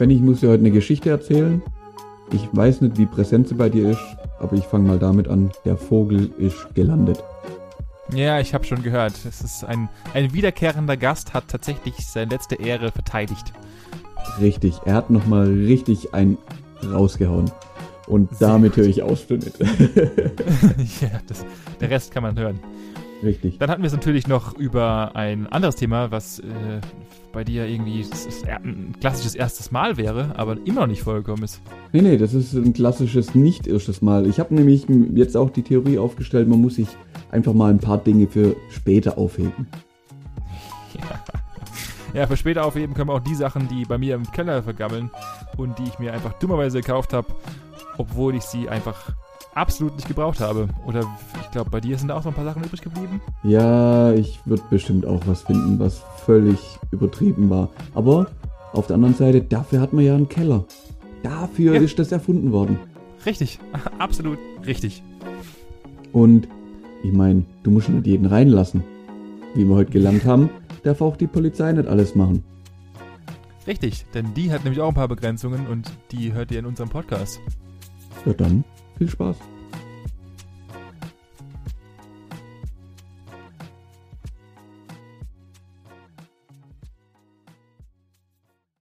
Benny, ich muss dir heute eine Geschichte erzählen. Ich weiß nicht, wie präsent sie bei dir ist, aber ich fange mal damit an. Der Vogel ist gelandet. Ja, ich habe schon gehört. Es ist ein, ein wiederkehrender Gast, hat tatsächlich seine letzte Ehre verteidigt. Richtig, er hat nochmal richtig ein rausgehauen. Und Sehr damit höre ich auf nicht. ja, das, der Rest kann man hören. Richtig. Dann hatten wir es natürlich noch über ein anderes Thema, was äh, bei dir irgendwie ein klassisches erstes Mal wäre, aber immer noch nicht vorgekommen ist. Nee, nee, das ist ein klassisches nicht erstes Mal. Ich habe nämlich jetzt auch die Theorie aufgestellt, man muss sich einfach mal ein paar Dinge für später aufheben. Ja, für später aufheben können wir auch die Sachen, die bei mir im Keller vergammeln und die ich mir einfach dummerweise gekauft habe, obwohl ich sie einfach absolut nicht gebraucht habe. Oder ich glaube, bei dir sind da auch noch ein paar Sachen übrig geblieben. Ja, ich würde bestimmt auch was finden, was völlig übertrieben war. Aber auf der anderen Seite, dafür hat man ja einen Keller. Dafür Ja. ist das erfunden worden. Richtig, absolut richtig. Und ich meine, du musst nicht jeden reinlassen. Wie wir heute gelernt haben, darf auch die Polizei nicht alles machen. Richtig, denn die hat nämlich auch ein paar Begrenzungen und die hört ihr in unserem Podcast. Ja dann, viel Spaß.